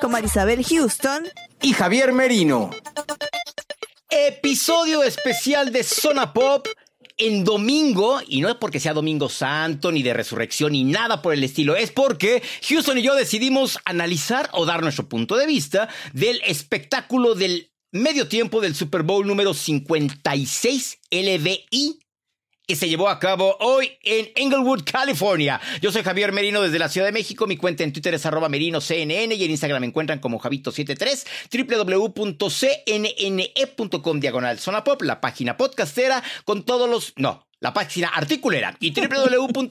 con Marisabel Houston. y Javier Merino. Episodio especial de Zona Pop en domingo, y no es porque sea domingo santo, ni de resurrección, ni nada por el estilo, es porque Houston y yo decidimos analizar o dar nuestro punto de vista del espectáculo del medio tiempo del Super Bowl número 56 LVI que se llevó a cabo hoy en Inglewood, California. Yo soy Javier Merino desde la Ciudad de México. Mi cuenta en Twitter es arroba merinoCNN y en Instagram me encuentran como Javito73, www.cnne.com diagonal zona pop, la página podcastera con todos los... No, la página articulera y www.cnn.com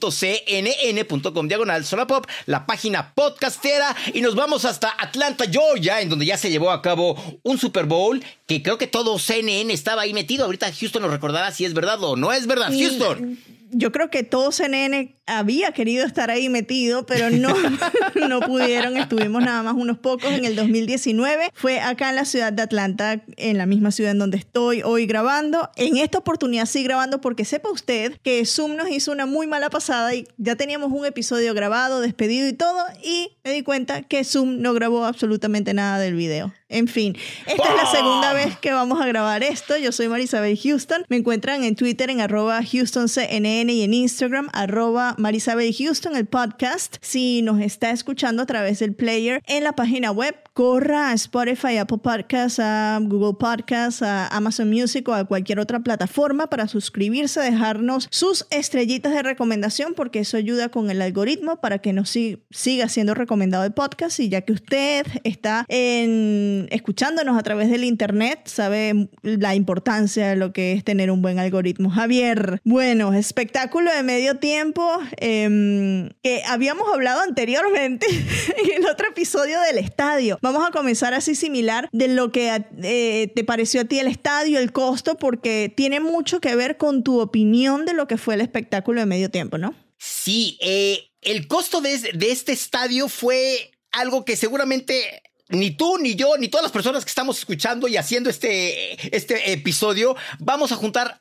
diagonal zona pop, la página podcastera y nos vamos hasta Atlanta, Georgia, en donde ya se llevó a cabo un Super Bowl que creo que todo CNN estaba ahí metido. Ahorita Houston nos recordará si es verdad o no es verdad. Houston. Yo creo que todo CNN había querido estar ahí metido, pero no, no pudieron. Estuvimos nada más unos pocos en el 2019. Fue acá en la ciudad de Atlanta, en la misma ciudad en donde estoy hoy grabando. En esta oportunidad sí grabando porque sepa usted que Zoom nos hizo una muy mala pasada y ya teníamos un episodio grabado, despedido y todo, y me di cuenta que Zoom no grabó absolutamente nada del video. En fin, esta es la segunda vez que vamos a grabar esto. Yo soy Marisabel Houston. Me encuentran en Twitter en arroba HoustonCNN y en Instagram arroba Marisabel Houston, el podcast. Si nos está escuchando a través del player en la página web, corra a Spotify, Apple Podcasts, a Google Podcasts, a Amazon Music o a cualquier otra plataforma para suscribirse, dejarnos sus estrellitas de recomendación porque eso ayuda con el algoritmo para que nos si- siga siendo recomendado el podcast y ya que usted está en, escuchándonos a través del internet, sabe la importancia de lo que es tener un buen algoritmo. Javier, bueno, espectáculo de medio tiempo em, que habíamos hablado anteriormente en el otro episodio del estadio. Vamos a comenzar así similar de lo que eh, te pareció a ti el estadio, el costo, porque tiene mucho que ver con tu opinión de lo que fue el espectáculo de medio tiempo, ¿no? Sí, eh, el costo de, es- de este estadio fue algo que seguramente ni tú, ni yo, ni todas las personas que estamos escuchando y haciendo este, este episodio vamos a juntar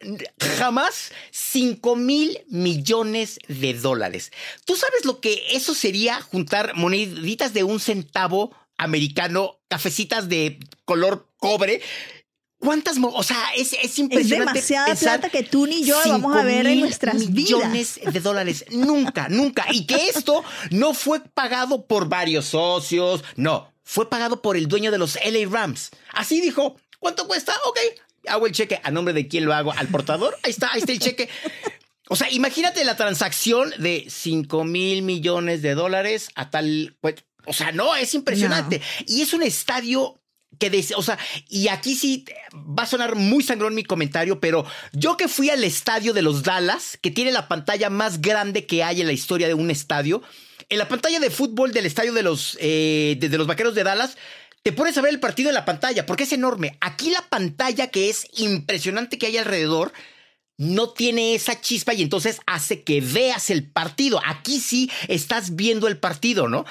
jamás 5 mil millones de dólares. ¿Tú sabes lo que eso sería juntar moneditas de un centavo americano, cafecitas de color cobre? ¿Cuántas? O sea, es, es Es impresionante. demasiada pensar plata que tú ni yo vamos a ver en 5,000 nuestras vidas. millones de dólares. Nunca, nunca. Y que esto no fue pagado por varios socios. No, fue pagado por el dueño de los LA Rams. Así dijo. ¿Cuánto cuesta? Ok. Hago el cheque. ¿A nombre de quién lo hago? ¿Al portador? Ahí está, ahí está el cheque. O sea, imagínate la transacción de 5 mil millones de dólares a tal. Pues, o sea, no, es impresionante. Y es un estadio que des- o sea, y aquí sí va a sonar muy sangrón mi comentario, pero yo que fui al estadio de los Dallas, que tiene la pantalla más grande que hay en la historia de un estadio, en la pantalla de fútbol del estadio de los, eh, de, de los Vaqueros de Dallas, te pones a ver el partido en la pantalla, porque es enorme. Aquí la pantalla, que es impresionante que hay alrededor, no tiene esa chispa y entonces hace que veas el partido. Aquí sí estás viendo el partido, ¿no?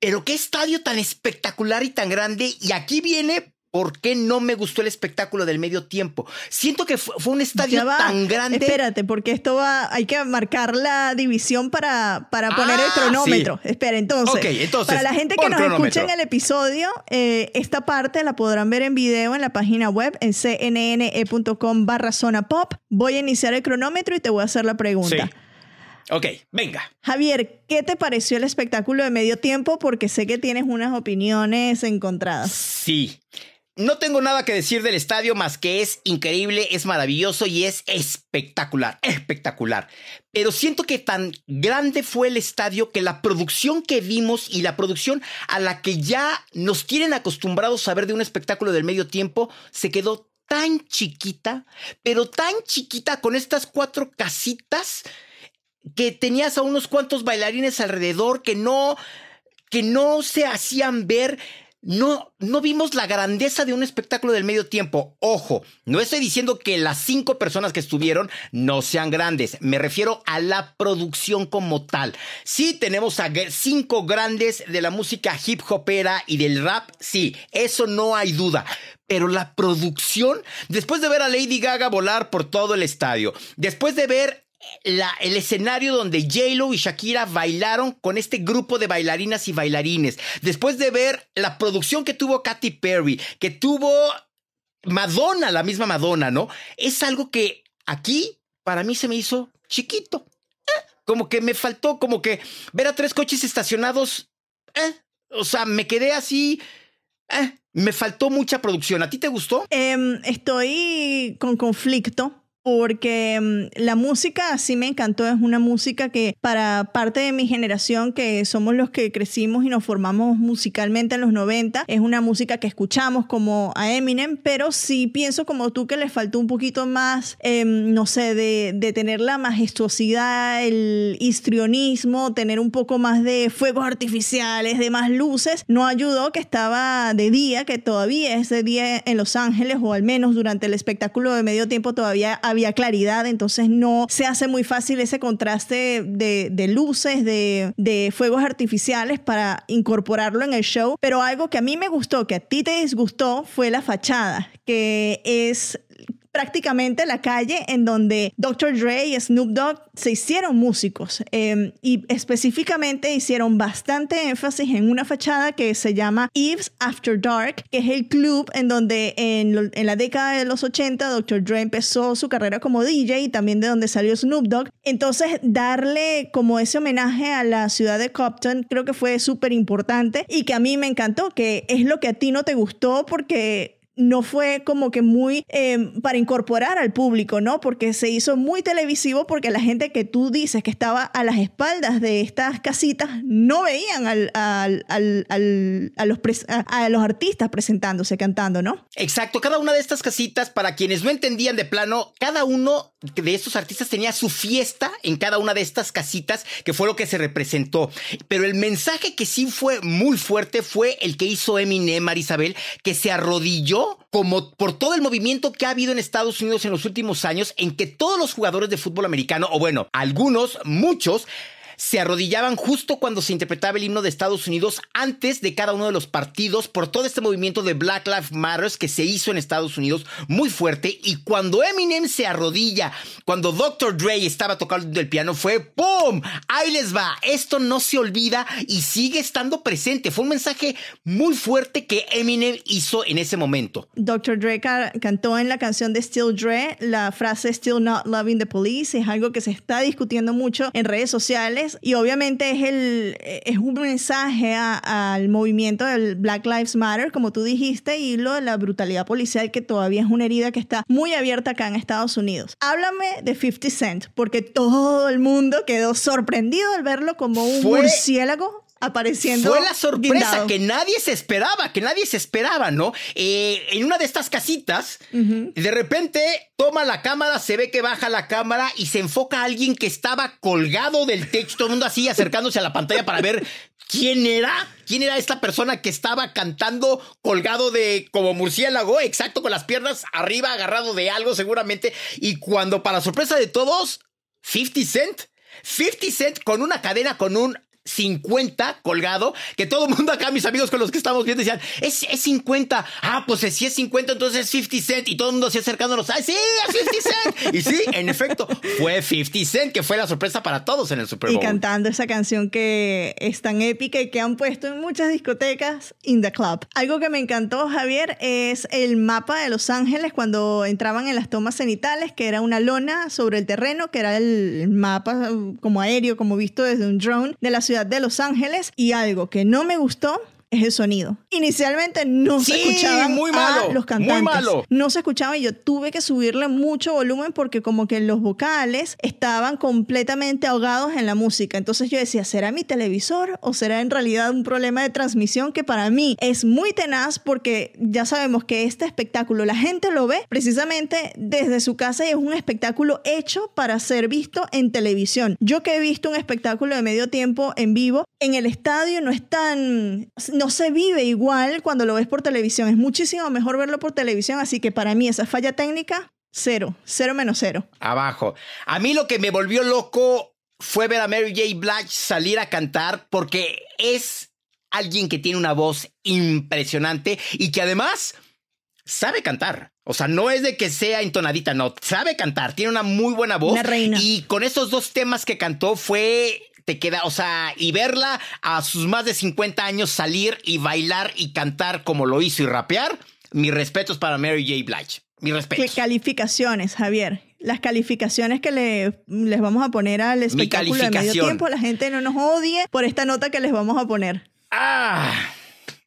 Pero qué estadio tan espectacular y tan grande. Y aquí viene por qué no me gustó el espectáculo del medio tiempo. Siento que fue, fue un estadio va. tan grande. Espérate, porque esto va, hay que marcar la división para, para poner el Ah, cronómetro. sí. Espera, entonces, entonces, para la gente que nos escucha en el episodio, eh, esta parte la podrán ver en video en la página web en cnne.com barra zona pop. Voy a iniciar el cronómetro y te voy a hacer la pregunta. Sí. Ok, venga. Javier, ¿qué te pareció el espectáculo de medio tiempo? Porque sé que tienes unas opiniones encontradas. Sí. No tengo nada que decir del estadio más que es increíble, es maravilloso y es espectacular, espectacular. Pero siento que tan grande fue el estadio que la producción que vimos y la producción a la que ya nos tienen acostumbrados a ver de un espectáculo del medio tiempo se quedó tan chiquita, pero tan chiquita con estas cuatro casitas que tenías a unos cuantos bailarines alrededor que no que no se hacían ver no, no vimos la grandeza de un espectáculo del medio tiempo. Ojo, no estoy diciendo que las cinco personas que estuvieron no sean grandes. Me refiero a la producción como tal. Sí, tenemos a cinco grandes de la música hip hopera y del rap. Sí, eso no hay duda. Pero la producción, después de ver a Lady Gaga volar por todo el estadio, después de ver el escenario donde J-Lo y Shakira bailaron con este grupo de bailarinas y bailarines. Después de ver la producción que tuvo Katy Perry, que tuvo Madonna, la misma Madonna, ¿no? Es algo que aquí para mí se me hizo chiquito. Eh, como que me faltó, como que ver a tres coches estacionados. Eh, o sea, me quedé así. Eh, me faltó mucha producción. ¿A ti te gustó? Em, estoy con conflicto porque mm, la música sí me encantó, es una música que para parte de mi generación, que somos los que crecimos y nos formamos musicalmente en los 90, es una música que escuchamos como a Eminem, pero sí pienso como tú que le faltó un poquito más, em, no sé, de, de, tener la majestuosidad, el histrionismo, tener un poco más de fuegos artificiales, de más luces, no ayudó que estaba de día, que todavía es de día en Los Ángeles, o al menos durante el espectáculo de medio tiempo todavía había claridad, entonces no se hace muy fácil ese contraste de, luces, de, de fuegos artificiales para incorporarlo en el show. Pero algo que a mí me gustó, que a ti te disgustó, fue la fachada, que es prácticamente la calle en donde Dr. Dre y Snoop Dogg se hicieron músicos em, y específicamente hicieron bastante énfasis en una fachada que se llama Eve's After Dark, que es el club en donde en, en la década de los 80 Dr. Dre empezó su carrera como DJ y también de donde salió Snoop Dogg. Entonces, darle como ese homenaje a la ciudad de Compton creo que fue súper importante y que a mí me encantó, que es lo que a ti no te gustó porque no fue como que muy em, para incorporar al público, ¿no? Porque se hizo muy televisivo porque la gente que tú dices que estaba a las espaldas de estas casitas no veían al, a, los a, los artistas presentándose, cantando, ¿no? Exacto, cada una de estas casitas, para quienes no entendían de plano, cada uno de estos artistas tenía su fiesta en cada una de estas casitas, que fue lo que se representó. Pero el mensaje que sí fue muy fuerte fue el que hizo Eminem, Marisabel, que se arrodilló como por todo el movimiento que ha habido en Estados Unidos en los últimos años, en que todos los jugadores de fútbol americano, o bueno, algunos, muchos, se arrodillaban justo cuando se interpretaba el himno de Estados Unidos antes de cada uno de los partidos por todo este movimiento de Black Lives Matter que se hizo en Estados Unidos muy fuerte y cuando Eminem se arrodilla, cuando Dr. Dre estaba tocando el piano fue ¡pum! Ahí les va, esto no se olvida y sigue estando presente. Fue un mensaje muy fuerte que Eminem hizo en ese momento. Dr. Dre cantó en la canción de Still Dre la frase Still Not Loving the Police, es algo que se está discutiendo mucho en redes sociales y obviamente es, el, es un mensaje al movimiento del Black Lives Matter, como tú dijiste, y lo de la brutalidad policial que todavía es una herida que está muy abierta acá en Estados Unidos. Háblame de 50 Cent, porque todo el mundo quedó sorprendido al verlo como un murciélago apareciendo. Fue la sorpresa que nadie se esperaba, que nadie se esperaba, ¿no? Eh, en una de estas casitas, de repente toma la cámara, se ve que baja la cámara y se enfoca a alguien que estaba colgado del techo, todo el mundo así acercándose a la pantalla para ver quién era, quién era esta persona que estaba cantando colgado de como murciélago, exacto, con las piernas arriba, agarrado de algo seguramente. Y cuando, para sorpresa de todos, 50 Cent, 50 Cent con una cadena con un 50 colgado, que todo el mundo acá, mis amigos con los que estamos viendo, decían, es, es 50. Ah, pues si es 50, entonces es 50 Cent. Y todo el mundo así acercándonos, ¡ay, sí, es 50 Cent! y sí, en efecto, fue 50 Cent, que fue la sorpresa para todos en el Super Bowl. Y cantando esa canción que es tan épica y que han puesto en muchas discotecas, In the Club. Algo que me encantó, Javier, es el mapa de Los Ángeles cuando entraban en las tomas cenitales, que era una lona sobre el terreno, que era el mapa como aéreo, como visto desde un drone de la ciudad de Los Ángeles y algo que no me gustó es el sonido. Inicialmente no se escuchaban muy malo, a los cantantes. Muy malo. No se escuchaba y yo tuve que subirle mucho volumen porque como que los vocales estaban completamente ahogados en la música. Entonces yo decía, ¿será mi televisor o será en realidad un problema de transmisión que para mí es muy tenaz porque ya sabemos que este espectáculo la gente lo ve precisamente desde su casa y es un espectáculo hecho para ser visto en televisión. Yo que he visto un espectáculo de medio tiempo en vivo, en el estadio no es tan no se vive igual cuando lo ves por televisión. Es muchísimo mejor verlo por televisión, así que para mí esa falla técnica, cero, cero menos cero. Abajo. A mí lo que me volvió loco fue ver a Mary J. Blige salir a cantar porque es alguien que tiene una voz impresionante y que además sabe cantar. O sea, no es de que sea entonadita, no, sabe cantar, tiene una muy buena voz. Una reina. Y con esos dos temas que cantó fue te queda, o sea, y verla a sus más de 50 años salir y bailar y cantar como lo hizo y rapear, mis respetos para Mary J. Blige. Mis respetos. ¿Qué calificaciones, Javier? Las calificaciones que le, les vamos a poner al espectáculo de medio tiempo, la gente no nos odie por esta nota que les vamos a poner. Ah,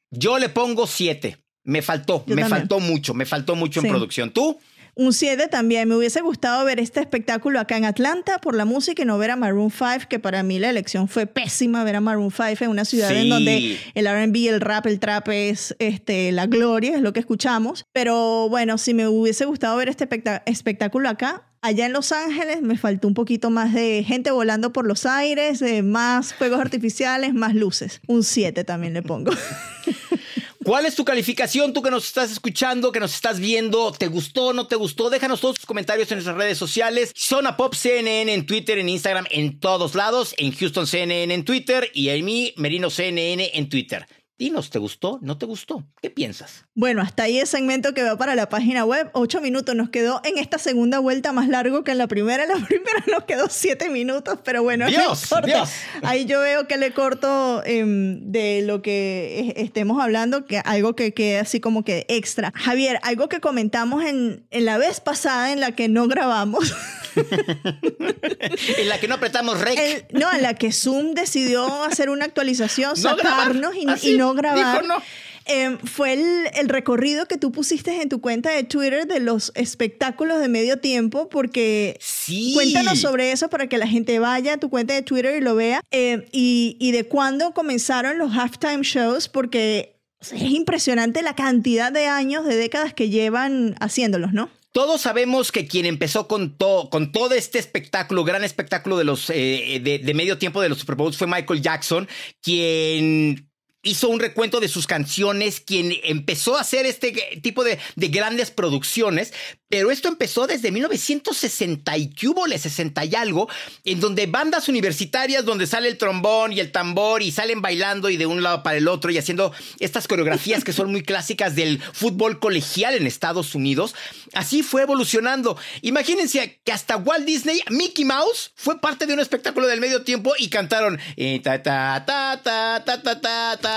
yo le pongo 7. Me faltó, Yo me también. faltó mucho, me faltó mucho Sí. en producción. ¿Tú? Un 7 también. Me hubiese gustado ver este espectáculo acá en Atlanta por la música y no ver a Maroon 5, que para mí la elección fue pésima ver a Maroon 5 en una ciudad Sí. en donde el RB, el rap, el trap es este, la gloria, es lo que escuchamos. Pero bueno, si me hubiese gustado ver este espectá- espectáculo acá, Allá en Los Ángeles me faltó un poquito más de gente volando por los aires, de más fuegos artificiales, más luces. Un 7 también le pongo. ¿Cuál es tu calificación? Tú que nos estás escuchando, que nos estás viendo, ¿te gustó, no te gustó? Déjanos todos tus comentarios en nuestras redes sociales. Zona Pop CNN en Twitter, en Instagram, en todos lados. En Houston CNN en Twitter y en mí, Merino CNN en Twitter. Dinos, ¿te gustó? ¿No te gustó? ¿Qué piensas? Bueno, hasta ahí el segmento que va para la página web. Ocho minutos nos quedó en esta segunda vuelta más largo que en la primera. En la primera nos quedó siete minutos, pero bueno, no Dios. Dios. Ahí yo veo que le corto em, de lo que es- estemos hablando, que algo que quede así como que extra. Javier, algo que comentamos en, en la vez pasada en la que no grabamos. en la que no apretamos rec. El- no, en la que Zoom decidió hacer una actualización, No grabar, sacarnos y, no grabar. dijo no. Eh, fue el, el recorrido que tú pusiste en tu cuenta de Twitter de los espectáculos de medio tiempo, porque Sí. cuéntanos sobre eso para que la gente vaya a tu cuenta de Twitter y lo vea, eh, y, y de cuándo comenzaron los halftime shows, porque es impresionante la cantidad de años, de décadas que llevan haciéndolos, ¿no? Todos sabemos que quien empezó con, to- con todo este espectáculo, gran espectáculo de los eh, de, de medio tiempo de los Super fue Michael Jackson, quien hizo un recuento de sus canciones, quien empezó a hacer este tipo de, de grandes producciones, pero esto empezó desde 1960 y que hubo, 60 y algo, en donde bandas universitarias donde sale el trombón y el tambor y salen bailando y de un lado para el otro y haciendo estas coreografías que son muy clásicas del fútbol colegial en Estados Unidos. Así fue evolucionando. Imagínense que hasta Walt Disney, Mickey Mouse, fue parte de un espectáculo del medio tiempo y cantaron eh, ta ta ta ta ta ta ta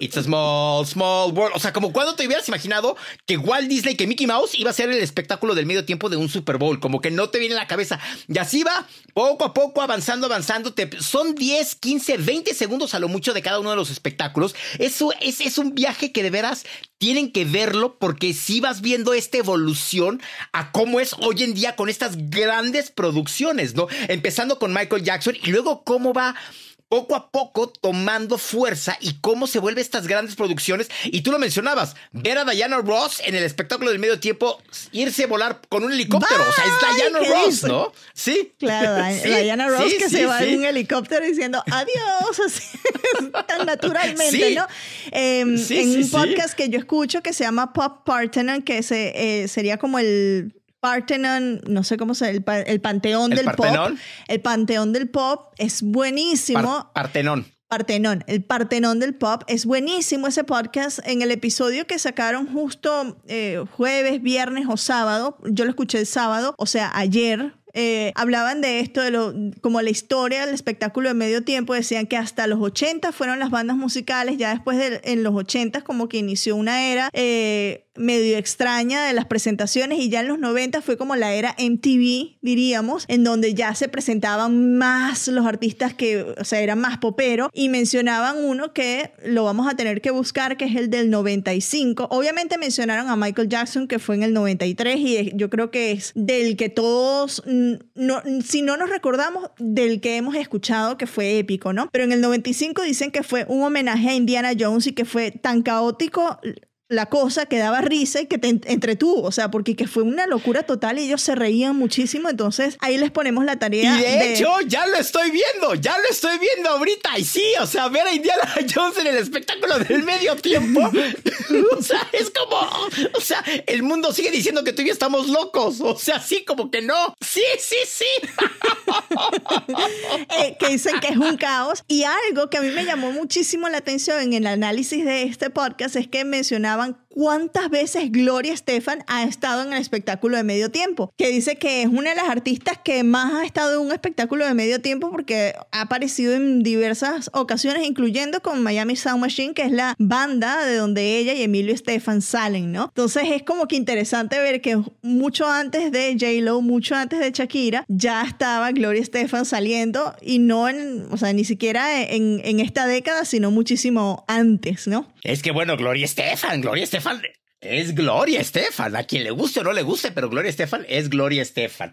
It's a small small world. O sea, como cuando te hubieras imaginado que Walt Disney, que Mickey Mouse iba a ser el espectáculo del medio tiempo de un Super Bowl, como que no te viene a la cabeza. Y así va, poco a poco, avanzando, avanzando. Son 10, 15, 20 segundos a lo mucho de cada uno de los espectáculos. Eso es, es un viaje que de veras tienen que verlo porque si vas viendo esta evolución a cómo es hoy en día con estas grandes producciones, ¿no? Empezando con Michael Jackson y luego cómo va poco a poco tomando fuerza y cómo se vuelven estas grandes producciones. Y tú lo mencionabas, ver a Diana Ross en el espectáculo del medio tiempo, irse a volar con un helicóptero. o sea, es Diana ¿qué Ross, dice? ¿no? Sí. Claro, Sí, Diana Ross sí, que sí, se va en un helicóptero diciendo adiós, así, tan naturalmente. ¿no? Eh, Sí, en un podcast que yo escucho que se llama Pop Parthenon, que se, eh, sería como el Parthenon, no sé cómo se el, el panteón ¿El del Partenón? pop. El panteón del pop es buenísimo. Par- Partenón. Partenón, el Partenón del Pop. Es buenísimo ese podcast. En el episodio que sacaron justo eh, jueves, viernes o sábado, yo lo escuché el sábado, o sea, ayer, eh, hablaban de esto, de lo, como la historia del espectáculo de medio tiempo, decían que hasta los 80 fueron las bandas musicales, ya después de en los 80 como que inició una era eh, medio extraña de las presentaciones y ya en los 90 fue como la era MTV, diríamos, en donde ya se presentaban más los artistas que, o sea, eran más popero y mencionaban uno que lo vamos a tener que buscar, que es el del 95. Obviamente mencionaron a Michael Jackson, que fue en el 93 y yo creo que es del que todos, no, si no nos recordamos, del que hemos escuchado que fue épico, ¿no? Pero en el 95 dicen que fue un homenaje a Indiana Jones y que fue tan caótico la cosa que daba risa y que te entretuvo, o sea, porque que fue una locura total y ellos se reían muchísimo, entonces ahí les ponemos la tarea. Y de, hecho, ya lo estoy viendo, ya lo estoy viendo ahorita, y sí, o sea, ver a Indiana Jones en el espectáculo del medio tiempo, o sea, es como, o sea, el mundo sigue diciendo que todavía estamos locos, o sea, sí, como que no, sí, sí, sí. Eh, que dicen que es un caos, y algo que a mí me llamó muchísimo la atención en el análisis de este podcast es que mencionaba daban cuántas veces Gloria Estefan ha estado en el espectáculo de medio tiempo, que dice que es una de las artistas que más ha estado en un espectáculo de medio tiempo porque ha aparecido en diversas ocasiones, incluyendo con Miami Sound Machine, que es la banda de donde ella y Emilio Estefan salen, ¿no? Entonces es como que interesante ver que mucho antes de J-Lo, mucho antes de Shakira, ya estaba Gloria Estefan saliendo y no en, o sea, ni siquiera en, en esta década, sino muchísimo antes, ¿no? Es que bueno, Gloria Estefan, Gloria Estefan falde es Gloria Estefan. A quien le guste o no le guste, pero Gloria Estefan es Gloria Estefan.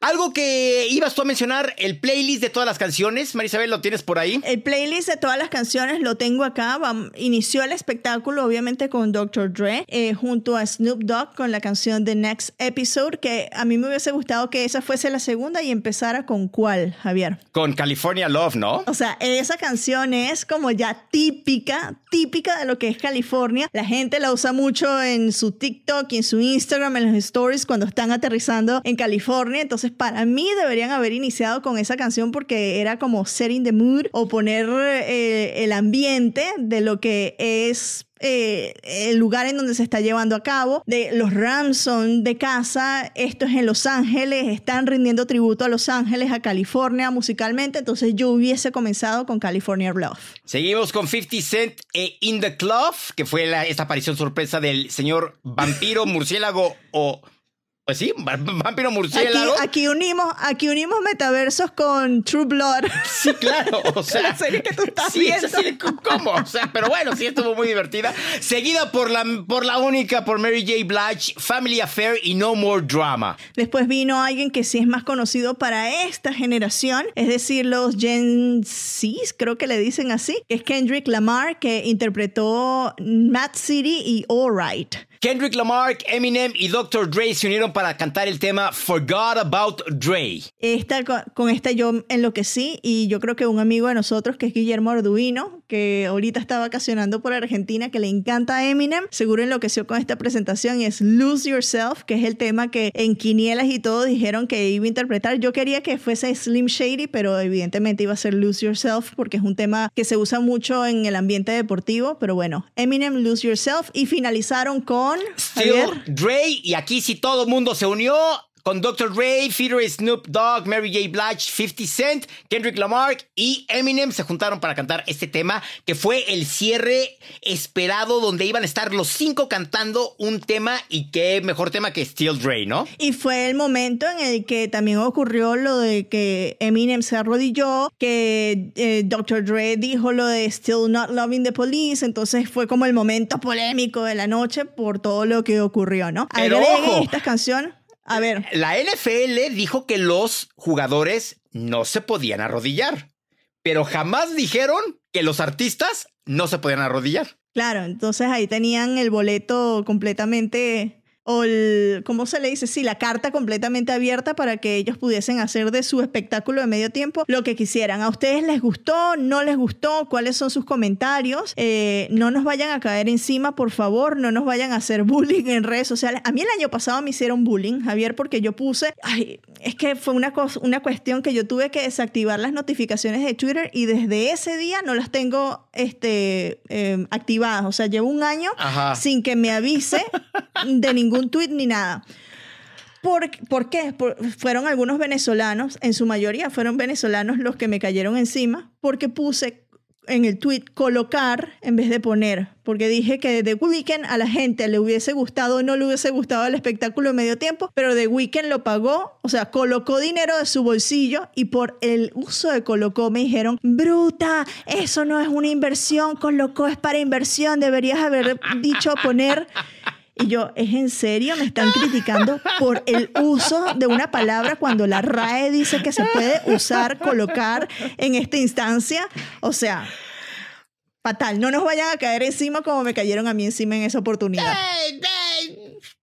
Algo que ibas tú a mencionar, el playlist de todas las canciones. Marisabel, ¿lo tienes por ahí? El playlist de todas las canciones lo tengo acá. Inició el espectáculo, obviamente, con Dr. Dre, eh, junto a Snoop Dogg con la canción The Next Episode, que a mí me hubiese gustado que esa fuese la segunda y empezara con cuál, Javier. Con California Love, ¿no? O sea, esa canción es como ya típica, típica de lo que es California. La gente la usa mucho en su TikTok y en su Instagram, en los stories, cuando están aterrizando en California. Entonces, para mí deberían haber iniciado con esa canción porque era como setting the mood o poner eh, el ambiente de lo que es eh, el lugar en donde se está llevando a cabo. De, los Rams son de casa, esto es en Los Ángeles, están rindiendo tributo a Los Ángeles, a California musicalmente, entonces yo hubiese comenzado con California Bluff. Seguimos con 50 Cent e In the Club, que fue esta aparición sorpresa del señor vampiro, murciélago o pues sí, vampiro murciélago. Aquí, unimos, aquí unimos metaversos con True Blood. Sí, claro. O sea, la serie que tú estás viendo. ¿Cómo? O sea, pero bueno, sí estuvo muy divertida. Seguida por la, por la única, por Mary J. Blige, Family Affair y No More Drama. Después vino alguien que sí es más conocido para esta generación, es decir, los Gen Z, creo que le dicen así, que es Kendrick Lamar, que interpretó Mad City y All Right. Kendrick Lamar, Eminem y Dr. Dre se unieron para cantar el tema Forgot About Dre. Esta, con esta yo enloquecí y yo creo que un amigo de nosotros, que es Guillermo Arduino, que ahorita está vacacionando por Argentina, que le encanta Eminem, seguro enloqueció con esta presentación es Lose Yourself, que es el tema que en Quinielas y todo dijeron que iba a interpretar. Yo quería que fuese Slim Shady, pero evidentemente iba a ser Lose Yourself porque es un tema que se usa mucho en el ambiente deportivo, pero bueno, Eminem Lose Yourself y finalizaron con Still Dre, y aquí sí todo el mundo se unió con Dr. Dre, Feeder Snoop Dogg, Mary J. Blige, 50 Cent, Kendrick Lamar y Eminem se juntaron para cantar este tema que fue el cierre esperado donde iban a estar los cinco cantando un tema y qué mejor tema que Still Dre, ¿no? Y fue el momento en el que también ocurrió lo de que Eminem se arrodilló, que eh, Dr. Dre dijo lo de Still Not Loving the Police, entonces fue como el momento polémico de la noche por todo lo que ocurrió, ¿no? Pero ojo, esta canción a ver. La NFL dijo que los jugadores no se podían arrodillar, pero jamás dijeron que los artistas no se podían arrodillar. Claro, entonces ahí tenían el boleto completamente o el, ¿cómo se le dice? Sí, la carta completamente abierta para que ellos pudiesen hacer de su espectáculo de medio tiempo lo que quisieran. ¿A ustedes les gustó? ¿No les gustó? ¿Cuáles son sus comentarios? Eh, no nos vayan a caer encima, por favor, no nos vayan a hacer bullying en redes sociales. A mí el año pasado me hicieron bullying, Javier, porque yo puse, ay, es que fue una, cosa, una cuestión que yo tuve que desactivar las notificaciones de Twitter y desde ese día no las tengo este, eh, activadas. O sea, llevo un año sin que me avise de ningún tweet ni nada. ¿Por, ¿por qué? fueron algunos venezolanos, en su mayoría fueron venezolanos los que me cayeron encima, porque puse en el tweet colocar en vez de poner, porque dije que The Weeknd a la gente le hubiese gustado o no le hubiese gustado el espectáculo de medio tiempo, pero The Weeknd lo pagó, o sea, colocó dinero de su bolsillo y por el uso de colocó me dijeron, bruta, eso no es una inversión, colocó es para inversión, deberías haber dicho poner... Y yo, ¿es en serio? Me están criticando por el uso de una palabra cuando la RAE dice que se puede usar, colocar en esta instancia. O sea, fatal. No nos vayan a caer encima como me cayeron a mí encima en esa oportunidad.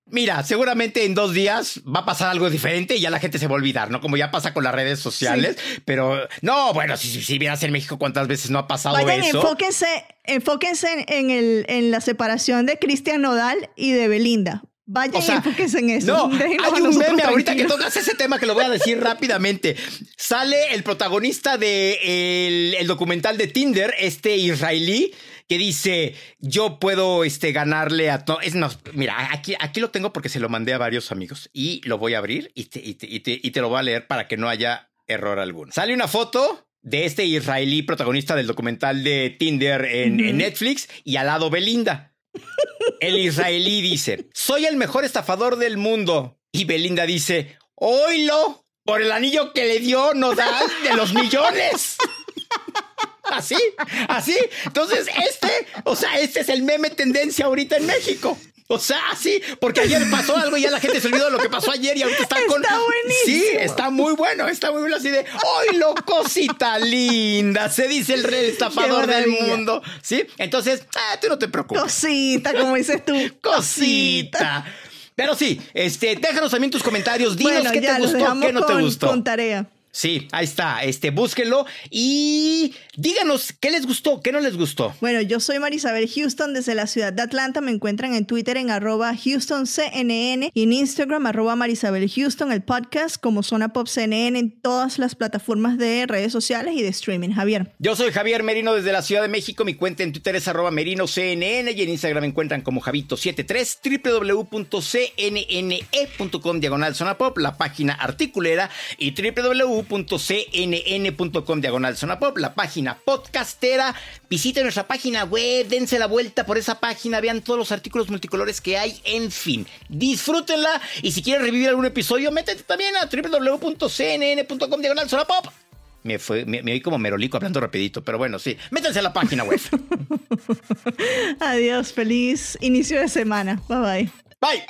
Mira, seguramente en dos días va a pasar algo diferente y ya la gente se va a olvidar, ¿no? Como ya pasa con las redes sociales. Pero no, bueno, si, si, vieras en México cuántas veces no ha pasado Vayan, eso. Enfóquense, enfóquense en, el, en la separación de Cristian Nodal y de Belinda. Vayan enfóquense en eso. No, hay un meme ahorita que tocas ese tema que lo voy a decir rápidamente. Sale el protagonista de el documental de Tinder, este israelí, que dice, yo puedo este, ganarle a todo. Es, no, mira, aquí, aquí lo tengo porque se lo mandé a varios amigos y lo voy a abrir y te, y te, y te, lo voy a leer para que no haya error alguno. Sale una foto de este israelí protagonista del documental de Tinder en, en Netflix y al lado Belinda. El israelí dice, soy el mejor estafador del mundo. Y Belinda dice, oílo, por el anillo que le dio nos da de los millones. Así, así. Entonces, este, o sea, este es el meme tendencia ahorita en México. O sea, así, porque ayer pasó algo y ya la gente se olvidó de lo que pasó ayer y ahorita está con. Está buenísimo. Sí, está muy bueno, está muy bueno así de. ¡Ay, lo cosita linda! Se dice el rey estafador del mundo. ¿Sí? Entonces, ah, tú no te preocupes. Cosita, como dices tú. Cosita. Pero sí, este, déjanos también tus comentarios. Dinos qué te gustó, qué no te gustó. Con tarea. Sí, ahí está. Este, búsquenlo y díganos qué les gustó, qué no les gustó. Bueno, yo soy Marisabel Houston desde la ciudad de Atlanta. Me encuentran en Twitter en arroba HoustonCNN y en Instagram arroba Marisabel Houston, el podcast como Zona Pop CNN en todas las plataformas de redes sociales y de streaming. Javier. Yo soy Javier Merino desde la Ciudad de México. Mi cuenta en Twitter es arroba MerinoCNN y en Instagram me encuentran como Javito73, www.cnne.com diagonal Zona Pop, la página articulera y www cnn.com diagonal zona pop, la página podcastera. Visiten nuestra página web, dense la vuelta por esa página, vean todos los artículos multicolores que hay, en fin, disfrútenla. Y si quieren revivir algún episodio, métete también a www.cnn.com diagonal zona pop. Me, fue, me, oí como merolico hablando rapidito, pero bueno, sí. Métanse a la página web. Adiós, feliz inicio de semana. Bye bye. Bye.